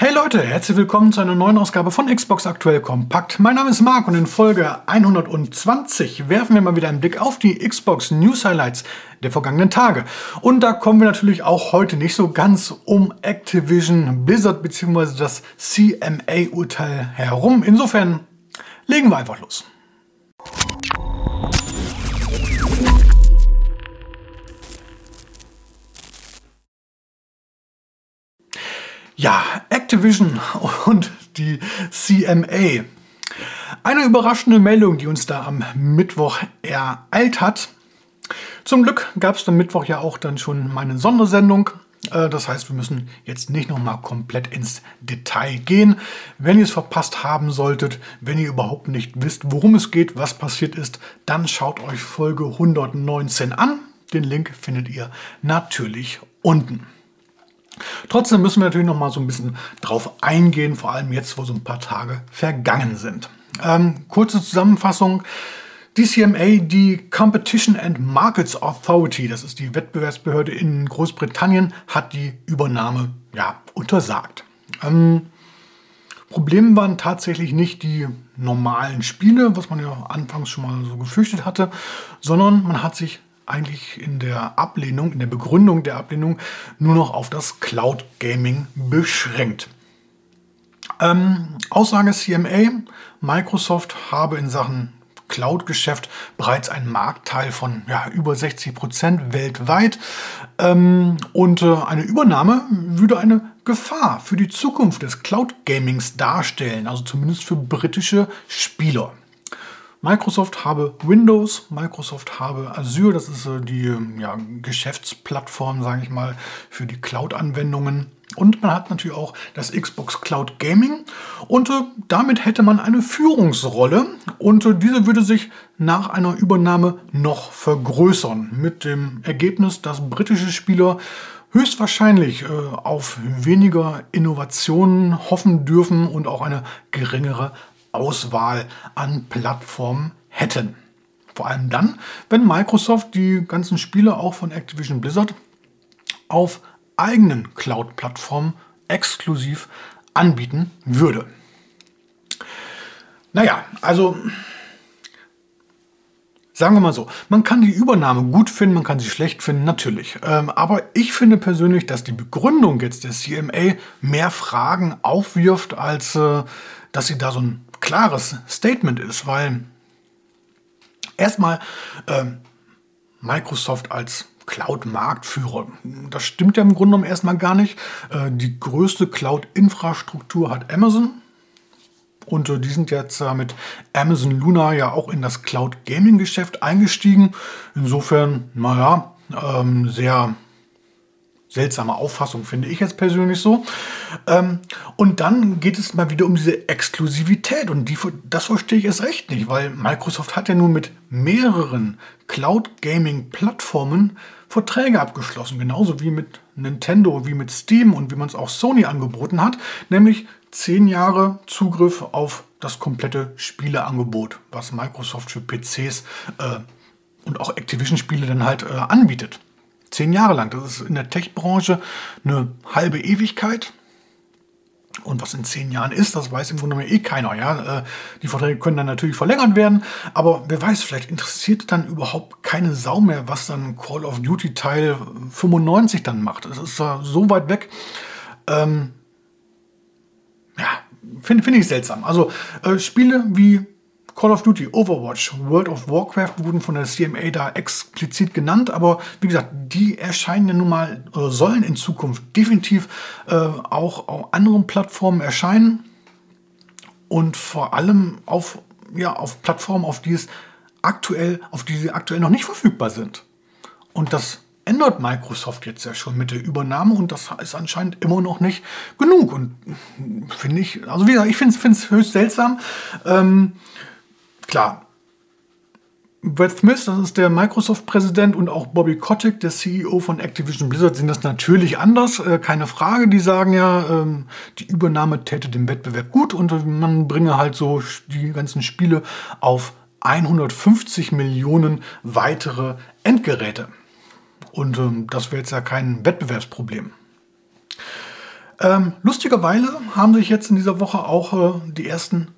Hey Leute, herzlich willkommen zu einer neuen Ausgabe von Xbox Aktuell Kompakt. Mein Name ist Marc und in Folge 120 werfen wir mal wieder einen Blick auf die Xbox News Highlights der vergangenen Tage. Und da kommen wir natürlich auch heute nicht so ganz um Activision Blizzard bzw. das CMA-Urteil herum. Insofern legen wir einfach los. Ja, Activision und die CMA. Eine überraschende Meldung, die uns da am Mittwoch ereilt hat. Zum Glück gab es am Mittwoch ja auch dann schon meine Sondersendung. Äh, das heißt, wir müssen jetzt nicht nochmal komplett ins Detail gehen. Wenn ihr es verpasst haben solltet, wenn ihr überhaupt nicht wisst, worum es geht, was passiert ist, dann schaut euch Folge 119 an. Den Link findet ihr natürlich unten. Trotzdem müssen wir natürlich noch mal so ein bisschen drauf eingehen, vor allem jetzt, wo so ein paar Tage vergangen sind. Ähm, kurze Zusammenfassung. Die CMA, die Competition and Markets Authority, das ist die Wettbewerbsbehörde in Großbritannien, hat die Übernahme ja, untersagt. Ähm, Problem waren tatsächlich nicht die normalen Spiele, was man ja anfangs schon mal so gefürchtet hatte, sondern man hat sich eigentlich in der Ablehnung, in der Begründung der Ablehnung nur noch auf das Cloud Gaming beschränkt. Ähm, Aussage CMA, Microsoft habe in Sachen Cloud-Geschäft bereits einen Marktteil von ja, über 60 Prozent weltweit. Ähm, und äh, eine Übernahme würde eine Gefahr für die Zukunft des Cloud-Gamings darstellen, also zumindest für britische Spieler. Microsoft habe Windows, Microsoft habe Azure, das ist äh, die ähm, ja, Geschäftsplattform, sage ich mal, für die Cloud-Anwendungen. Und man hat natürlich auch das Xbox Cloud Gaming. Und äh, damit hätte man eine Führungsrolle. Und äh, diese würde sich nach einer Übernahme noch vergrößern. Mit dem Ergebnis, dass britische Spieler höchstwahrscheinlich äh, auf weniger Innovationen hoffen dürfen und auch eine geringere Auswahl an Plattformen hätten. Vor allem dann, wenn Microsoft die ganzen Spiele auch von Activision Blizzard auf eigenen Cloud-Plattformen exklusiv anbieten würde. Naja, also sagen wir mal so, man kann die Übernahme gut finden, man kann sie schlecht finden, natürlich. Ähm, aber ich finde persönlich, dass die Begründung jetzt der CMA mehr Fragen aufwirft, als äh, dass sie da so ein klares Statement ist, weil erstmal äh, Microsoft als Cloud-Marktführer. Das stimmt ja im Grunde genommen erstmal gar nicht. Äh, die größte Cloud-Infrastruktur hat Amazon. Und äh, die sind jetzt äh, mit Amazon Luna ja auch in das Cloud-Gaming-Geschäft eingestiegen. Insofern, naja, ähm, sehr seltsame Auffassung, finde ich jetzt persönlich so. Ähm, und dann geht es mal wieder um diese Exklusivität und die, das verstehe ich erst recht nicht, weil Microsoft hat ja nun mit mehreren Cloud-Gaming-Plattformen Verträge abgeschlossen, genauso wie mit Nintendo, wie mit Steam und wie man es auch Sony angeboten hat, nämlich zehn Jahre Zugriff auf das komplette Spieleangebot, was Microsoft für PCs äh, und auch Activision-Spiele dann halt äh, anbietet. Zehn Jahre lang. Das ist in der Tech-Branche eine halbe Ewigkeit. Und was in zehn Jahren ist, das weiß im Grunde genommen eh keiner. Ja? Äh, die Verträge können dann natürlich verlängert werden, aber wer weiß, vielleicht interessiert dann überhaupt keine Sau mehr, was dann Call of Duty Teil 95 dann macht. Das ist so weit weg. Ähm, ja, finde find ich seltsam. Also äh, Spiele wie Call of Duty, Overwatch, World of Warcraft wurden von der CMA da explizit genannt, aber wie gesagt, die erscheinen ja nun mal oder sollen in Zukunft definitiv äh, auch auf anderen Plattformen erscheinen und vor allem auf, ja, auf Plattformen, auf die es aktuell, auf die sie aktuell noch nicht verfügbar sind. Und das ändert Microsoft jetzt ja schon mit der Übernahme und das ist anscheinend immer noch nicht genug. Und finde ich, also wie gesagt, ich finde es höchst seltsam. Ähm, klar, Brett Smith, das ist der Microsoft-Präsident und auch Bobby Kotick, der CEO von Activision Blizzard, sind das natürlich anders, äh, keine Frage. Die sagen ja, ähm, die Übernahme täte dem Wettbewerb gut und man bringe halt so die ganzen Spiele auf 150 Millionen weitere Endgeräte. Und ähm, das wäre jetzt ja kein Wettbewerbsproblem. Ähm, lustigerweise haben sich jetzt in dieser Woche auch äh, die ersten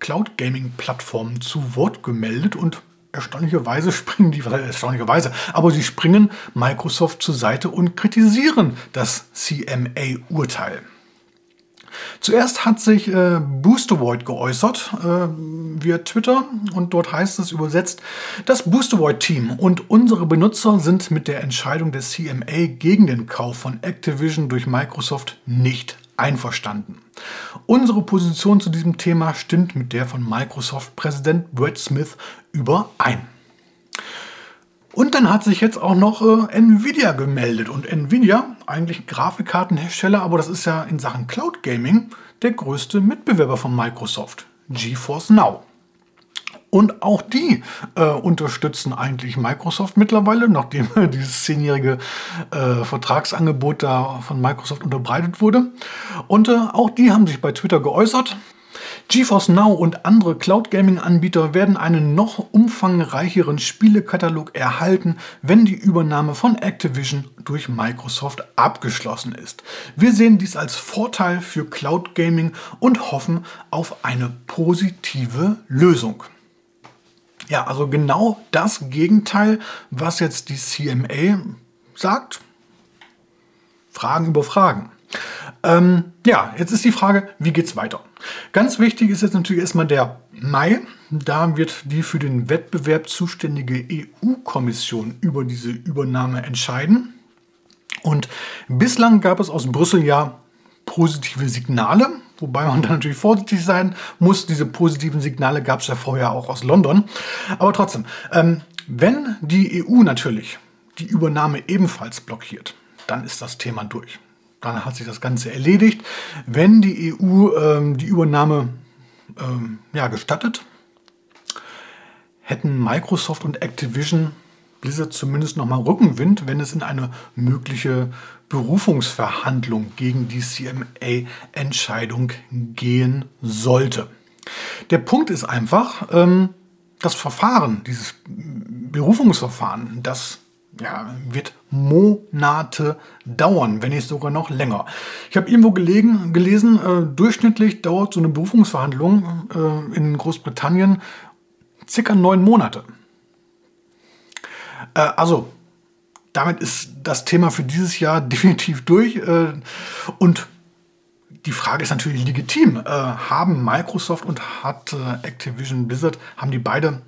Cloud Gaming Plattformen zu Wort gemeldet und erstaunlicherweise springen die, erstaunlicherweise, aber sie springen Microsoft zur Seite und kritisieren das CMA-Urteil. Zuerst hat sich äh, Boostervoid geäußert äh, via Twitter und dort heißt es übersetzt, das Boostervoid-Team und unsere Benutzer sind mit der Entscheidung des CMA gegen den Kauf von Activision durch Microsoft nicht einverstanden. Unsere Position zu diesem Thema stimmt mit der von Microsoft-Präsident Brad Smith überein. Und dann hat sich jetzt auch noch äh, Nvidia gemeldet. Und Nvidia, eigentlich Grafikkartenhersteller, aber das ist ja in Sachen Cloud Gaming der größte Mitbewerber von Microsoft, GeForce Now. Und auch die äh, unterstützen eigentlich Microsoft mittlerweile, nachdem dieses zehnjährige äh, Vertragsangebot da von Microsoft unterbreitet wurde. Und äh, auch die haben sich bei Twitter geäußert. GeForce Now und andere Cloud Gaming Anbieter werden einen noch umfangreicheren Spielekatalog erhalten, wenn die Übernahme von Activision durch Microsoft abgeschlossen ist. Wir sehen dies als Vorteil für Cloud Gaming und hoffen auf eine positive Lösung. Ja, also genau das Gegenteil, was jetzt die CMA sagt. Fragen über Fragen. Ähm, ja, jetzt ist die Frage, wie geht es weiter? Ganz wichtig ist jetzt natürlich erstmal der Mai. Da wird die für den Wettbewerb zuständige EU-Kommission über diese Übernahme entscheiden. Und bislang gab es aus Brüssel ja positive Signale, wobei man da natürlich vorsichtig sein muss. Diese positiven Signale gab es ja vorher auch aus London. Aber trotzdem, ähm, wenn die EU natürlich die Übernahme ebenfalls blockiert, dann ist das Thema durch dann hat sich das Ganze erledigt. Wenn die EU ähm, die Übernahme ähm, ja, gestattet, hätten Microsoft und Activision Blizzard zumindest nochmal Rückenwind, wenn es in eine mögliche Berufungsverhandlung gegen die CMA-Entscheidung gehen sollte. Der Punkt ist einfach, ähm, das Verfahren, dieses Berufungsverfahren, das ja, wird Monate dauern, wenn nicht sogar noch länger. Ich habe irgendwo gelegen, gelesen, äh, durchschnittlich dauert so eine Berufungsverhandlung äh, in Großbritannien circa neun Monate. Äh, also, damit ist das Thema für dieses Jahr definitiv durch. Äh, und die Frage ist natürlich legitim. Äh, haben Microsoft und hat äh, Activision Blizzard, haben die beide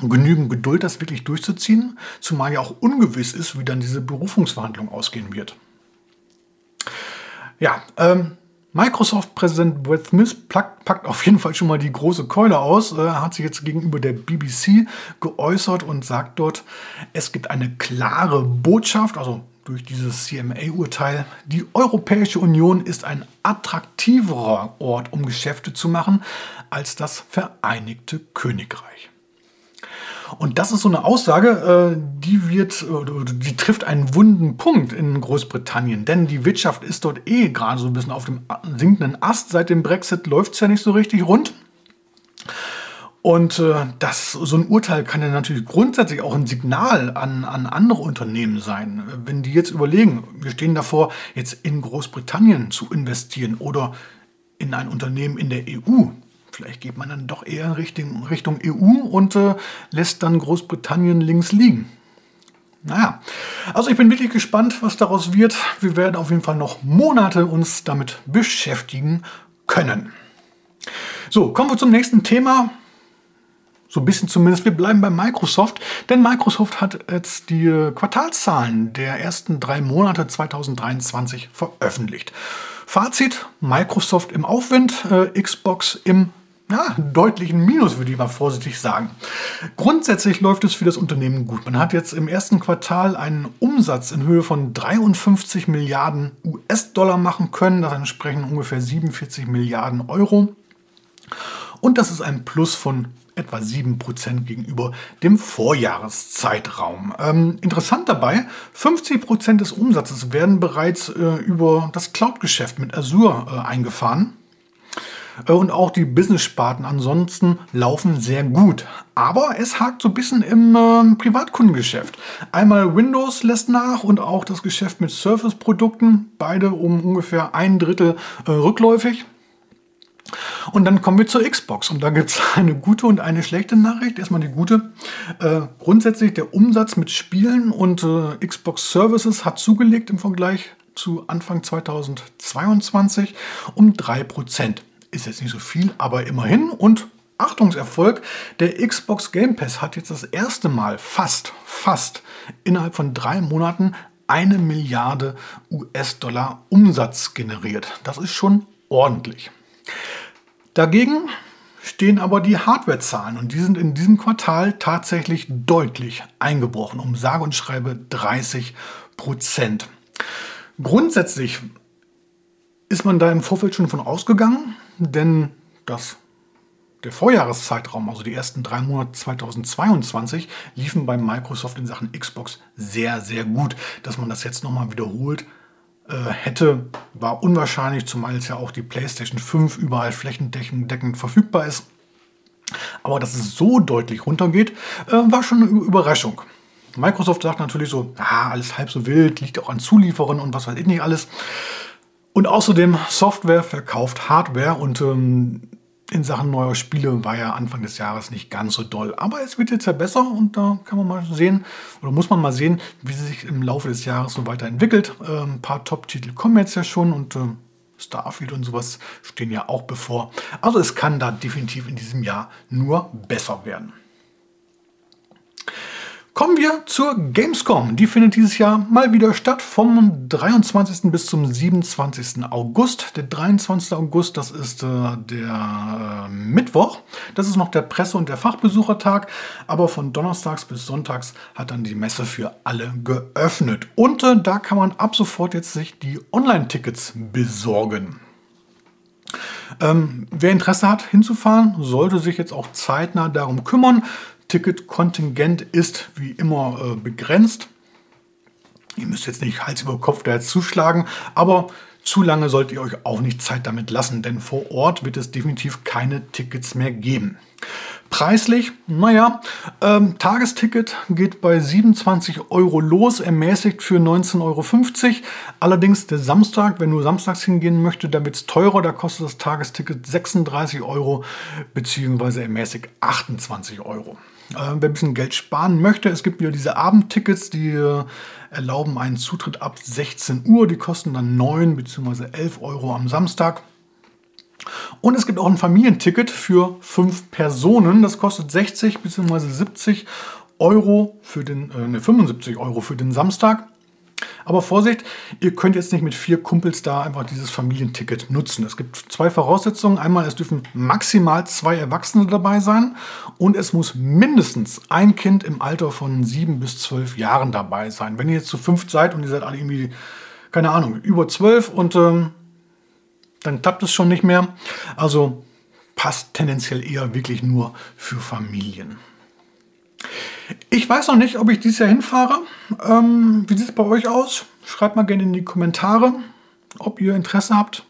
genügend Geduld, das wirklich durchzuziehen, zumal ja auch ungewiss ist, wie dann diese Berufungsverhandlung ausgehen wird. Ja, ähm, Microsoft-Präsident Brett Smith packt, auf jeden Fall schon mal die große Keule aus. Er äh, hat sich jetzt gegenüber der BBC geäußert und sagt dort, es gibt eine klare Botschaft, also durch dieses CMA-Urteil, die Europäische Union ist ein attraktiverer Ort, um Geschäfte zu machen, als das Vereinigte Königreich. Und das ist so eine Aussage, äh, die wird, die trifft einen wunden Punkt in Großbritannien, denn die Wirtschaft ist dort eh gerade so ein bisschen auf dem sinkenden Ast. Seit dem Brexit läuft es ja nicht so richtig rund. Und äh, das, so ein Urteil kann ja natürlich grundsätzlich auch ein Signal an, an andere Unternehmen sein. Wenn die jetzt überlegen, wir stehen davor, jetzt in Großbritannien zu investieren oder in ein Unternehmen in der EU, Vielleicht geht man dann doch eher Richtung, Richtung EU und äh, lässt dann Großbritannien links liegen. Naja, also ich bin wirklich gespannt, was daraus wird. Wir werden auf jeden Fall noch Monate uns damit beschäftigen können. So, kommen wir zum nächsten Thema. So ein bisschen zumindest. Wir bleiben bei Microsoft, denn Microsoft hat jetzt die äh, Quartalszahlen der ersten drei Monate 2023 veröffentlicht. Fazit: Microsoft im Aufwind, äh, Xbox im ja, deutlichen Minus, würde ich mal vorsichtig sagen. Grundsätzlich läuft es für das Unternehmen gut. Man hat jetzt im ersten Quartal einen Umsatz in Höhe von 53 Milliarden US-Dollar machen können. Das entsprechen ungefähr 47 Milliarden Euro. Und das ist ein Plus von etwa 7% gegenüber dem Vorjahreszeitraum. Ähm, interessant dabei, 50% des Umsatzes werden bereits äh, über das Cloud-Geschäft mit Azure äh, eingefahren. Äh, und auch die Business-Sparten ansonsten laufen sehr gut. Aber es hakt so ein bisschen im äh, Privatkundengeschäft. Einmal Windows lässt nach und auch das Geschäft mit Surface-Produkten, beide um ungefähr ein Drittel äh, rückläufig. Und dann kommen wir zur Xbox und da gibt es eine gute und eine schlechte Nachricht. Erstmal die gute. Äh, grundsätzlich der Umsatz mit Spielen und äh, Xbox Services hat zugelegt im Vergleich zu Anfang 2022 um 3%. Ist jetzt nicht so viel, aber immerhin. Und Achtungserfolg, der Xbox Game Pass hat jetzt das erste Mal fast, fast innerhalb von drei Monaten eine Milliarde US-Dollar Umsatz generiert. Das ist schon ordentlich. Dagegen stehen aber die Hardwarezahlen und die sind in diesem Quartal tatsächlich deutlich eingebrochen, um sage und schreibe 30 Prozent. Grundsätzlich ist man da im Vorfeld schon von ausgegangen, denn das, der Vorjahreszeitraum, also die ersten drei Monate 2022, liefen bei Microsoft in Sachen Xbox sehr, sehr gut. Dass man das jetzt nochmal wiederholt äh, hätte, war unwahrscheinlich, zumal es ja auch die PlayStation 5 überall flächendeckend verfügbar ist. Aber dass es so deutlich runtergeht, äh, war schon eine Überraschung. Microsoft sagt natürlich so, ah, alles halb so wild, liegt auch an Zulieferern und was weiß ich nicht alles. Und außerdem Software verkauft Hardware und ähm, in Sachen neuer Spiele war ja Anfang des Jahres nicht ganz so doll. Aber es wird jetzt ja besser und da kann man mal sehen, oder muss man mal sehen, wie sie sich im Laufe des Jahres so weiterentwickelt. Äh, ein paar Top-Titel kommen jetzt ja schon und äh, Starfield und sowas stehen ja auch bevor. Also es kann da definitiv in diesem Jahr nur besser werden. Kommen wir zur Gamescom. Die findet dieses Jahr mal wieder statt vom 23. bis zum 27. August. Der 23. August, das ist äh, der äh, Mittwoch. Das ist noch der Presse- und der Fachbesuchertag. Aber von Donnerstags bis Sonntags hat dann die Messe für alle geöffnet. Und äh, da kann man ab sofort jetzt sich die Online-Tickets besorgen. Ähm, wer Interesse hat, hinzufahren, sollte sich jetzt auch zeitnah darum kümmern. Ticketkontingent ist wie immer äh, begrenzt. Ihr müsst jetzt nicht Hals über Kopf da jetzt zuschlagen, aber zu lange solltet ihr euch auch nicht Zeit damit lassen, denn vor Ort wird es definitiv keine Tickets mehr geben. Preislich, naja, ähm, Tagesticket geht bei 27 Euro los, ermäßigt für 19,50 Euro. Allerdings der Samstag, wenn du samstags hingehen möchtest, da wird es teurer, da kostet das Tagesticket 36 Euro bzw. ermäßigt 28 Euro. Äh, wer ein bisschen Geld sparen möchte, es gibt wieder diese Abendtickets, die äh, erlauben einen Zutritt ab 16 Uhr. Die kosten dann 9 bzw. 11 Euro am Samstag. Und es gibt auch ein Familienticket für 5 Personen. Das kostet 60 bzw. 70 Euro für den, äh, ne, 75 Euro für den Samstag. Aber Vorsicht, ihr könnt jetzt nicht mit vier Kumpels da einfach dieses Familienticket nutzen. Es gibt zwei Voraussetzungen. Einmal, es dürfen maximal zwei Erwachsene dabei sein und es muss mindestens ein Kind im Alter von sieben bis zwölf Jahren dabei sein. Wenn ihr jetzt zu fünft seid und ihr seid alle irgendwie, keine Ahnung, über zwölf und ähm, dann klappt es schon nicht mehr. Also passt tendenziell eher wirklich nur für Familien. Ich weiß noch nicht, ob ich dieses Jahr hinfahre. Ähm, wie sieht es bei euch aus? Schreibt mal gerne in die Kommentare, ob ihr Interesse habt.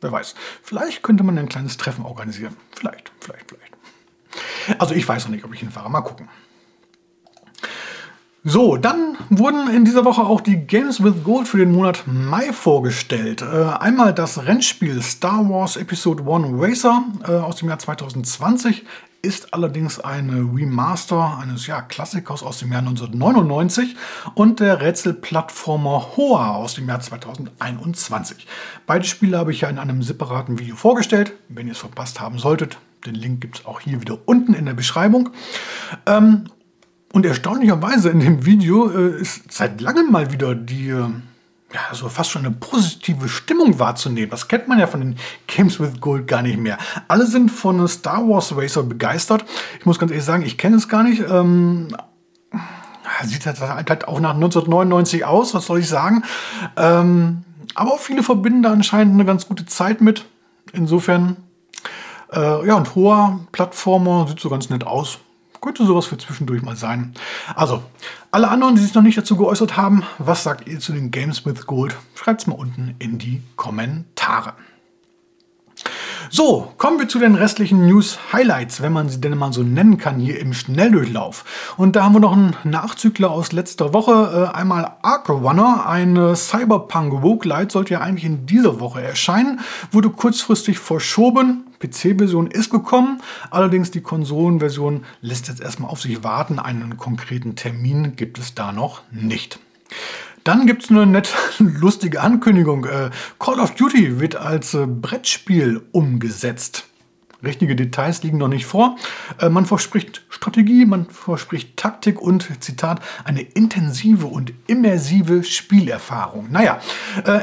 Wer weiß. Vielleicht könnte man ein kleines Treffen organisieren. Vielleicht, vielleicht, vielleicht. Also ich weiß noch nicht, ob ich hinfahre. Mal gucken. So, dann wurden in dieser Woche auch die Games with Gold für den Monat Mai vorgestellt. Äh, einmal das Rennspiel Star Wars Episode 1 Racer äh, aus dem Jahr 2020 ist allerdings eine Remaster eines ja, Klassikers aus dem Jahr 1999 und der Rätselplattformer Hoa aus dem Jahr 2021. Beide Spiele habe ich ja in einem separaten Video vorgestellt. Wenn ihr es verpasst haben solltet, den Link gibt es auch hier wieder unten in der Beschreibung. Ähm, und erstaunlicherweise in dem Video äh, ist seit langem mal wieder die ja, so fast schon eine positive Stimmung wahrzunehmen. Das kennt man ja von den Games with Gold gar nicht mehr. Alle sind von Star Wars Racer begeistert. Ich muss ganz ehrlich sagen, ich kenne es gar nicht. Ähm, sieht halt auch nach 1999 aus, was soll ich sagen. Ähm, aber viele verbinden da anscheinend eine ganz gute Zeit mit. Insofern, äh, ja, und hoher Plattformer sieht so ganz nett aus. Könnte sowas für zwischendurch mal sein. Also, alle anderen, die sich noch nicht dazu geäußert haben, was sagt ihr zu den Games with Gold? Schreibt es mal unten in die Kommentare. So, kommen wir zu den restlichen News-Highlights, wenn man sie denn mal so nennen kann, hier im Schnelldurchlauf. Und da haben wir noch einen Nachzügler aus letzter Woche. Äh, einmal Ark Runner, ein Cyberpunk Roguelite, sollte ja eigentlich in dieser Woche erscheinen, wurde kurzfristig verschoben. PC-Version ist gekommen, allerdings die Konsolenversion lässt jetzt erstmal auf sich warten. Einen konkreten Termin gibt es da noch nicht. Dann gibt es eine nett lustige Ankündigung. Äh, Call of Duty wird als äh, Brettspiel umgesetzt. Richtige Details liegen noch nicht vor. Äh, man verspricht Strategie, man verspricht Taktik und, Zitat, eine intensive und immersive Spielerfahrung. Naja,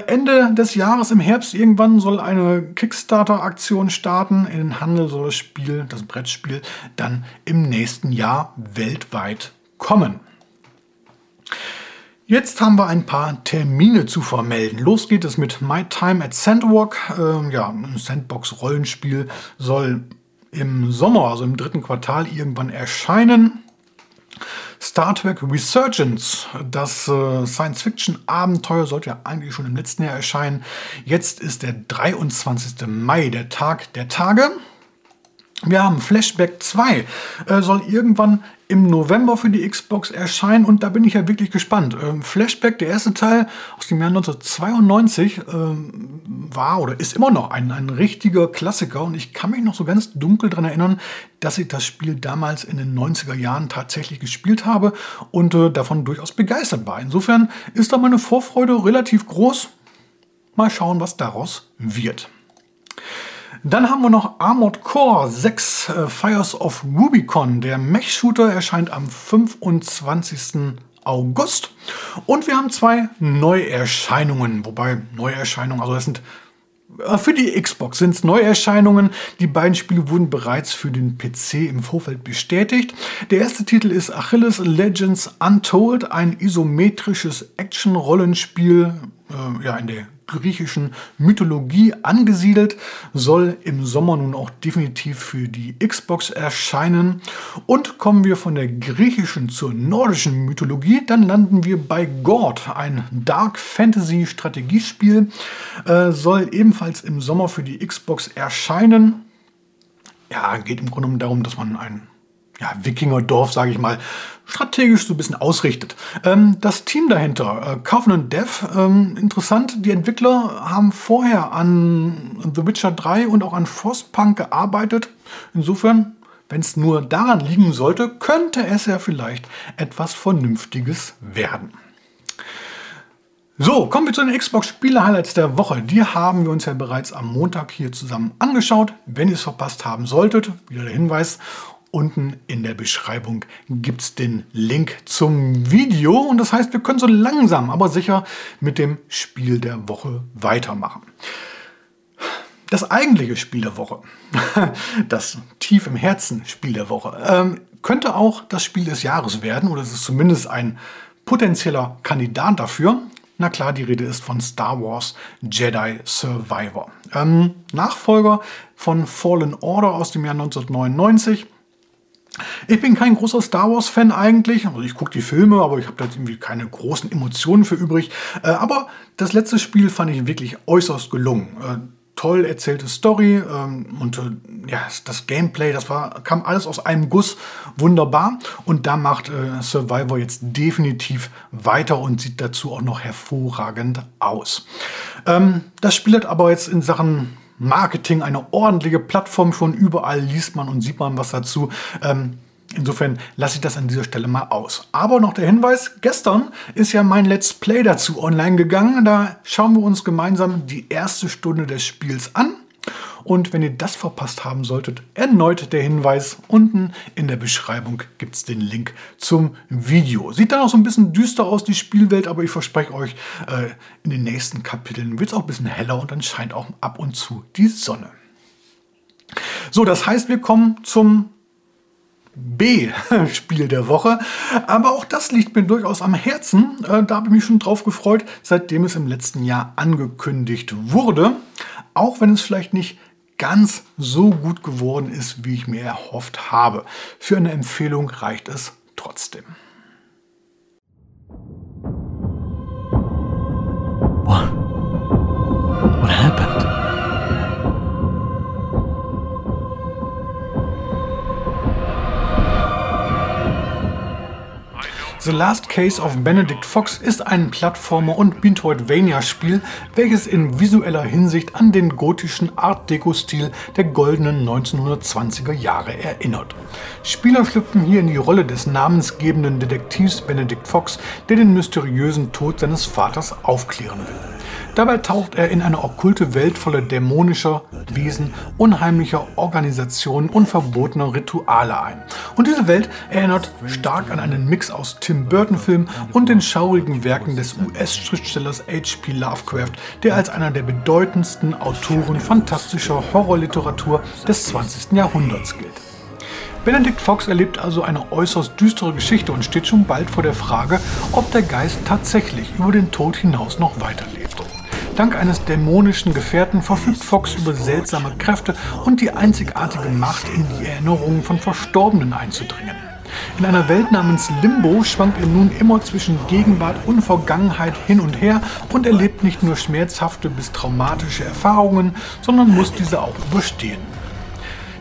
Ende des Jahres im Herbst irgendwann soll eine Kickstarter-Aktion starten. In den Handel soll das Spiel, das Brettspiel, dann im nächsten Jahr weltweit kommen. Jetzt haben wir ein paar Termine zu vermelden. Los geht es mit My Time at Sandwalk. Ähm, ja, ein Sandbox-Rollenspiel soll im Sommer, also im dritten Quartal, irgendwann erscheinen. Star Trek Resurgence, das äh, Science-Fiction-Abenteuer, sollte ja eigentlich schon im letzten Jahr erscheinen. Jetzt ist der 23. Mai, der Tag der Tage. Wir haben Flashback 2, äh, soll irgendwann im November für die Xbox erscheinen und da bin ich ja wirklich gespannt. Ähm, Flashback, der erste Teil aus dem Jahr 1992, ähm, war oder ist immer noch ein, ein richtiger Klassiker und ich kann mich noch so ganz dunkel daran erinnern, dass ich das Spiel damals in den 90er Jahren tatsächlich gespielt habe und äh, davon durchaus begeistert war. Insofern ist da meine Vorfreude relativ groß. Mal schauen, was daraus wird. Dann haben wir noch Armored Core 6 äh, Fires of Rubicon. Der Mech-Shooter erscheint am 25. August. Und wir haben zwei Neuerscheinungen. Wobei Neuerscheinungen, also das sind äh, für die Xbox sind es Neuerscheinungen. Die beiden Spiele wurden bereits für den PC im Vorfeld bestätigt. Der erste Titel ist Achilles Legends Untold, ein isometrisches Action-Rollenspiel äh, ja, in der griechischen Mythologie angesiedelt, soll im Sommer nun auch definitiv für die Xbox erscheinen. Und kommen wir von der griechischen zur nordischen Mythologie, dann landen wir bei God, ein Dark Fantasy Strategiespiel, äh, soll ebenfalls im Sommer für die Xbox erscheinen. Ja, geht im Grunde darum, dass man ein ja, Wikingerdorf, sage ich mal, strategisch so ein bisschen ausrichtet. Ähm, das Team dahinter, äh, Covenant Dev, ähm, interessant, die Entwickler haben vorher an The Witcher 3 und auch an Frostpunk gearbeitet. Insofern, wenn es nur daran liegen sollte, könnte es ja vielleicht etwas Vernünftiges werden. So, kommen wir zu den Xbox-Spiele-Highlights der Woche. Die haben wir uns ja bereits am Montag hier zusammen angeschaut. Wenn ihr es verpasst haben solltet, wieder der Hinweis, Unten in der Beschreibung gibt es den Link zum Video und das heißt, wir können so langsam, aber sicher mit dem Spiel der Woche weitermachen. Das eigentliche Spiel der Woche, das tief im Herzen Spiel der Woche, ähm, könnte auch das Spiel des Jahres werden oder es ist zumindest ein potenzieller Kandidat dafür. Na klar, die Rede ist von Star Wars Jedi Survivor. Ähm, Nachfolger von Fallen Order aus dem Jahr 1999 ich bin kein großer Star Wars-Fan eigentlich. Also ich gucke die Filme, aber ich habe da irgendwie keine großen Emotionen für übrig. Äh, aber das letzte Spiel fand ich wirklich äußerst gelungen. Äh, toll erzählte Story ähm, und äh, ja, das Gameplay, das war, kam alles aus einem Guss wunderbar. Und da macht äh, Survivor jetzt definitiv weiter und sieht dazu auch noch hervorragend aus. Ähm, das Spiel hat aber jetzt in Sachen Marketing eine ordentliche Plattform schon. Überall liest man und sieht man was dazu. Ähm, Insofern lasse ich das an dieser Stelle mal aus. Aber noch der Hinweis, gestern ist ja mein Let's Play dazu online gegangen. Da schauen wir uns gemeinsam die erste Stunde des Spiels an. Und wenn ihr das verpasst haben solltet, erneut der Hinweis, unten in der Beschreibung gibt es den Link zum Video. Sieht dann auch so ein bisschen düster aus, die Spielwelt, aber ich verspreche euch, äh, in den nächsten Kapiteln wird es auch ein bisschen heller und dann scheint auch ab und zu die Sonne. So, das heißt, wir kommen zum B-Spiel der Woche. Aber auch das liegt mir durchaus am Herzen. Äh, da habe ich mich schon drauf gefreut, seitdem es im letzten Jahr angekündigt wurde. Auch wenn es vielleicht nicht ganz so gut geworden ist, wie ich mir erhofft habe. Für eine Empfehlung reicht es trotzdem. The Last Case of Benedict Fox ist ein Plattformer- und Metroidvania-Spiel, welches in visueller Hinsicht an den gotischen Art Deco-Stil der goldenen 1920er Jahre erinnert. Spieler schlüpfen hier in die Rolle des namensgebenden Detektivs Benedict Fox, der den mysteriösen Tod seines Vaters aufklären will. Dabei taucht er in eine okkulte Welt voller dämonischer Wesen, unheimlicher Organisationen und verbotener Rituale ein. Und diese Welt erinnert stark an einen Mix aus Tim Burton-Filmen und den schaurigen Werken des US-Schriftstellers H.P. Lovecraft, der als einer der bedeutendsten Autoren fantastischer Horrorliteratur des 20. Jahrhunderts gilt. Benedict Fox erlebt also eine äußerst düstere Geschichte und steht schon bald vor der Frage, ob der Geist tatsächlich über den Tod hinaus noch weiterlebt. Dank eines dämonischen Gefährten verfügt Fox über seltsame Kräfte und die einzigartige Macht, in die Erinnerungen von Verstorbenen einzudringen. In einer Welt namens Limbo schwankt er nun immer zwischen Gegenwart und Vergangenheit hin und her und erlebt nicht nur schmerzhafte bis traumatische Erfahrungen, sondern muss diese auch überstehen.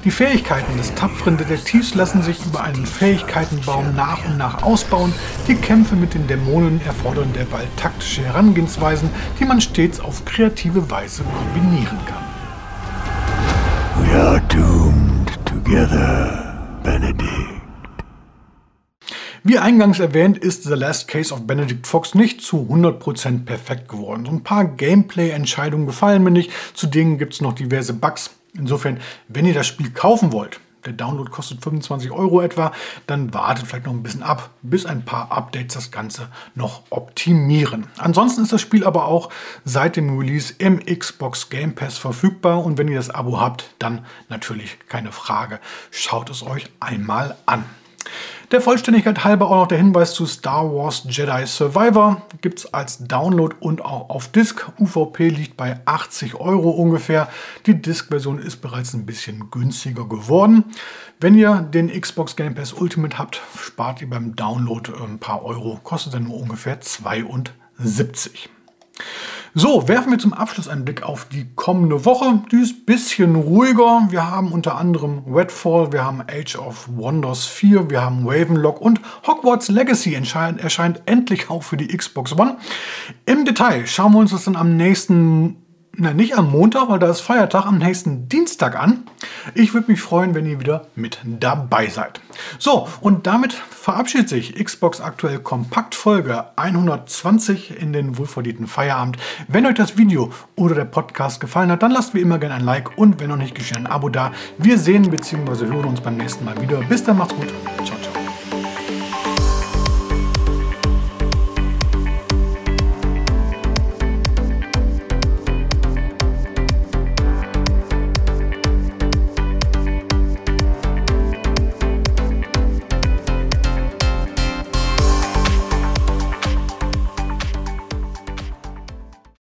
Die Fähigkeiten des tapferen Detektivs lassen sich über einen Fähigkeitenbaum nach und nach ausbauen. Die Kämpfe mit den Dämonen erfordern derweil taktische Herangehensweisen, die man stets auf kreative Weise kombinieren kann. We are doomed together, Benedict. Wie eingangs erwähnt, ist The Last Case of Benedict Fox nicht zu 100% perfekt geworden. So ein paar Gameplay-Entscheidungen gefallen mir nicht. Zudem gibt es noch diverse Bugs. Insofern, wenn ihr das Spiel kaufen wollt, der Download kostet 25 Euro etwa, dann wartet vielleicht noch ein bisschen ab, bis ein paar Updates das Ganze noch optimieren. Ansonsten ist das Spiel aber auch seit dem Release im Xbox Game Pass verfügbar und wenn ihr das Abo habt, dann natürlich keine Frage. Schaut es euch einmal an. Der Vollständigkeit halber auch noch der Hinweis zu Star Wars Jedi Survivor. Gibt es als Download und auch auf Disk. UVP liegt bei 80 Euro ungefähr. Die Disk-Version ist bereits ein bisschen günstiger geworden. Wenn ihr den Xbox Game Pass Ultimate habt, spart ihr beim Download ein paar Euro. Kostet dann nur ungefähr 72. So, werfen wir zum Abschluss einen Blick auf die kommende Woche. Die ist ein bisschen ruhiger. Wir haben unter anderem Redfall, wir haben Age of Wonders 4, wir haben Ravenlock und Hogwarts Legacy erscheint, erscheint endlich auch für die Xbox One. Im Detail schauen wir uns das dann am nächsten na, nicht am Montag, weil da ist Feiertag, am nächsten Dienstag an. Ich würde mich freuen, wenn ihr wieder mit dabei seid. So, und damit verabschiedet sich Xbox aktuell Kompakt Folge 120 in den wohlverdienten Feierabend. Wenn euch das Video oder der Podcast gefallen hat, dann lasst wie immer gerne ein Like und wenn noch nicht geschehen, ein Abo da. Wir sehen bzw. hören uns beim nächsten Mal wieder. Bis dann, macht's gut. Ciao.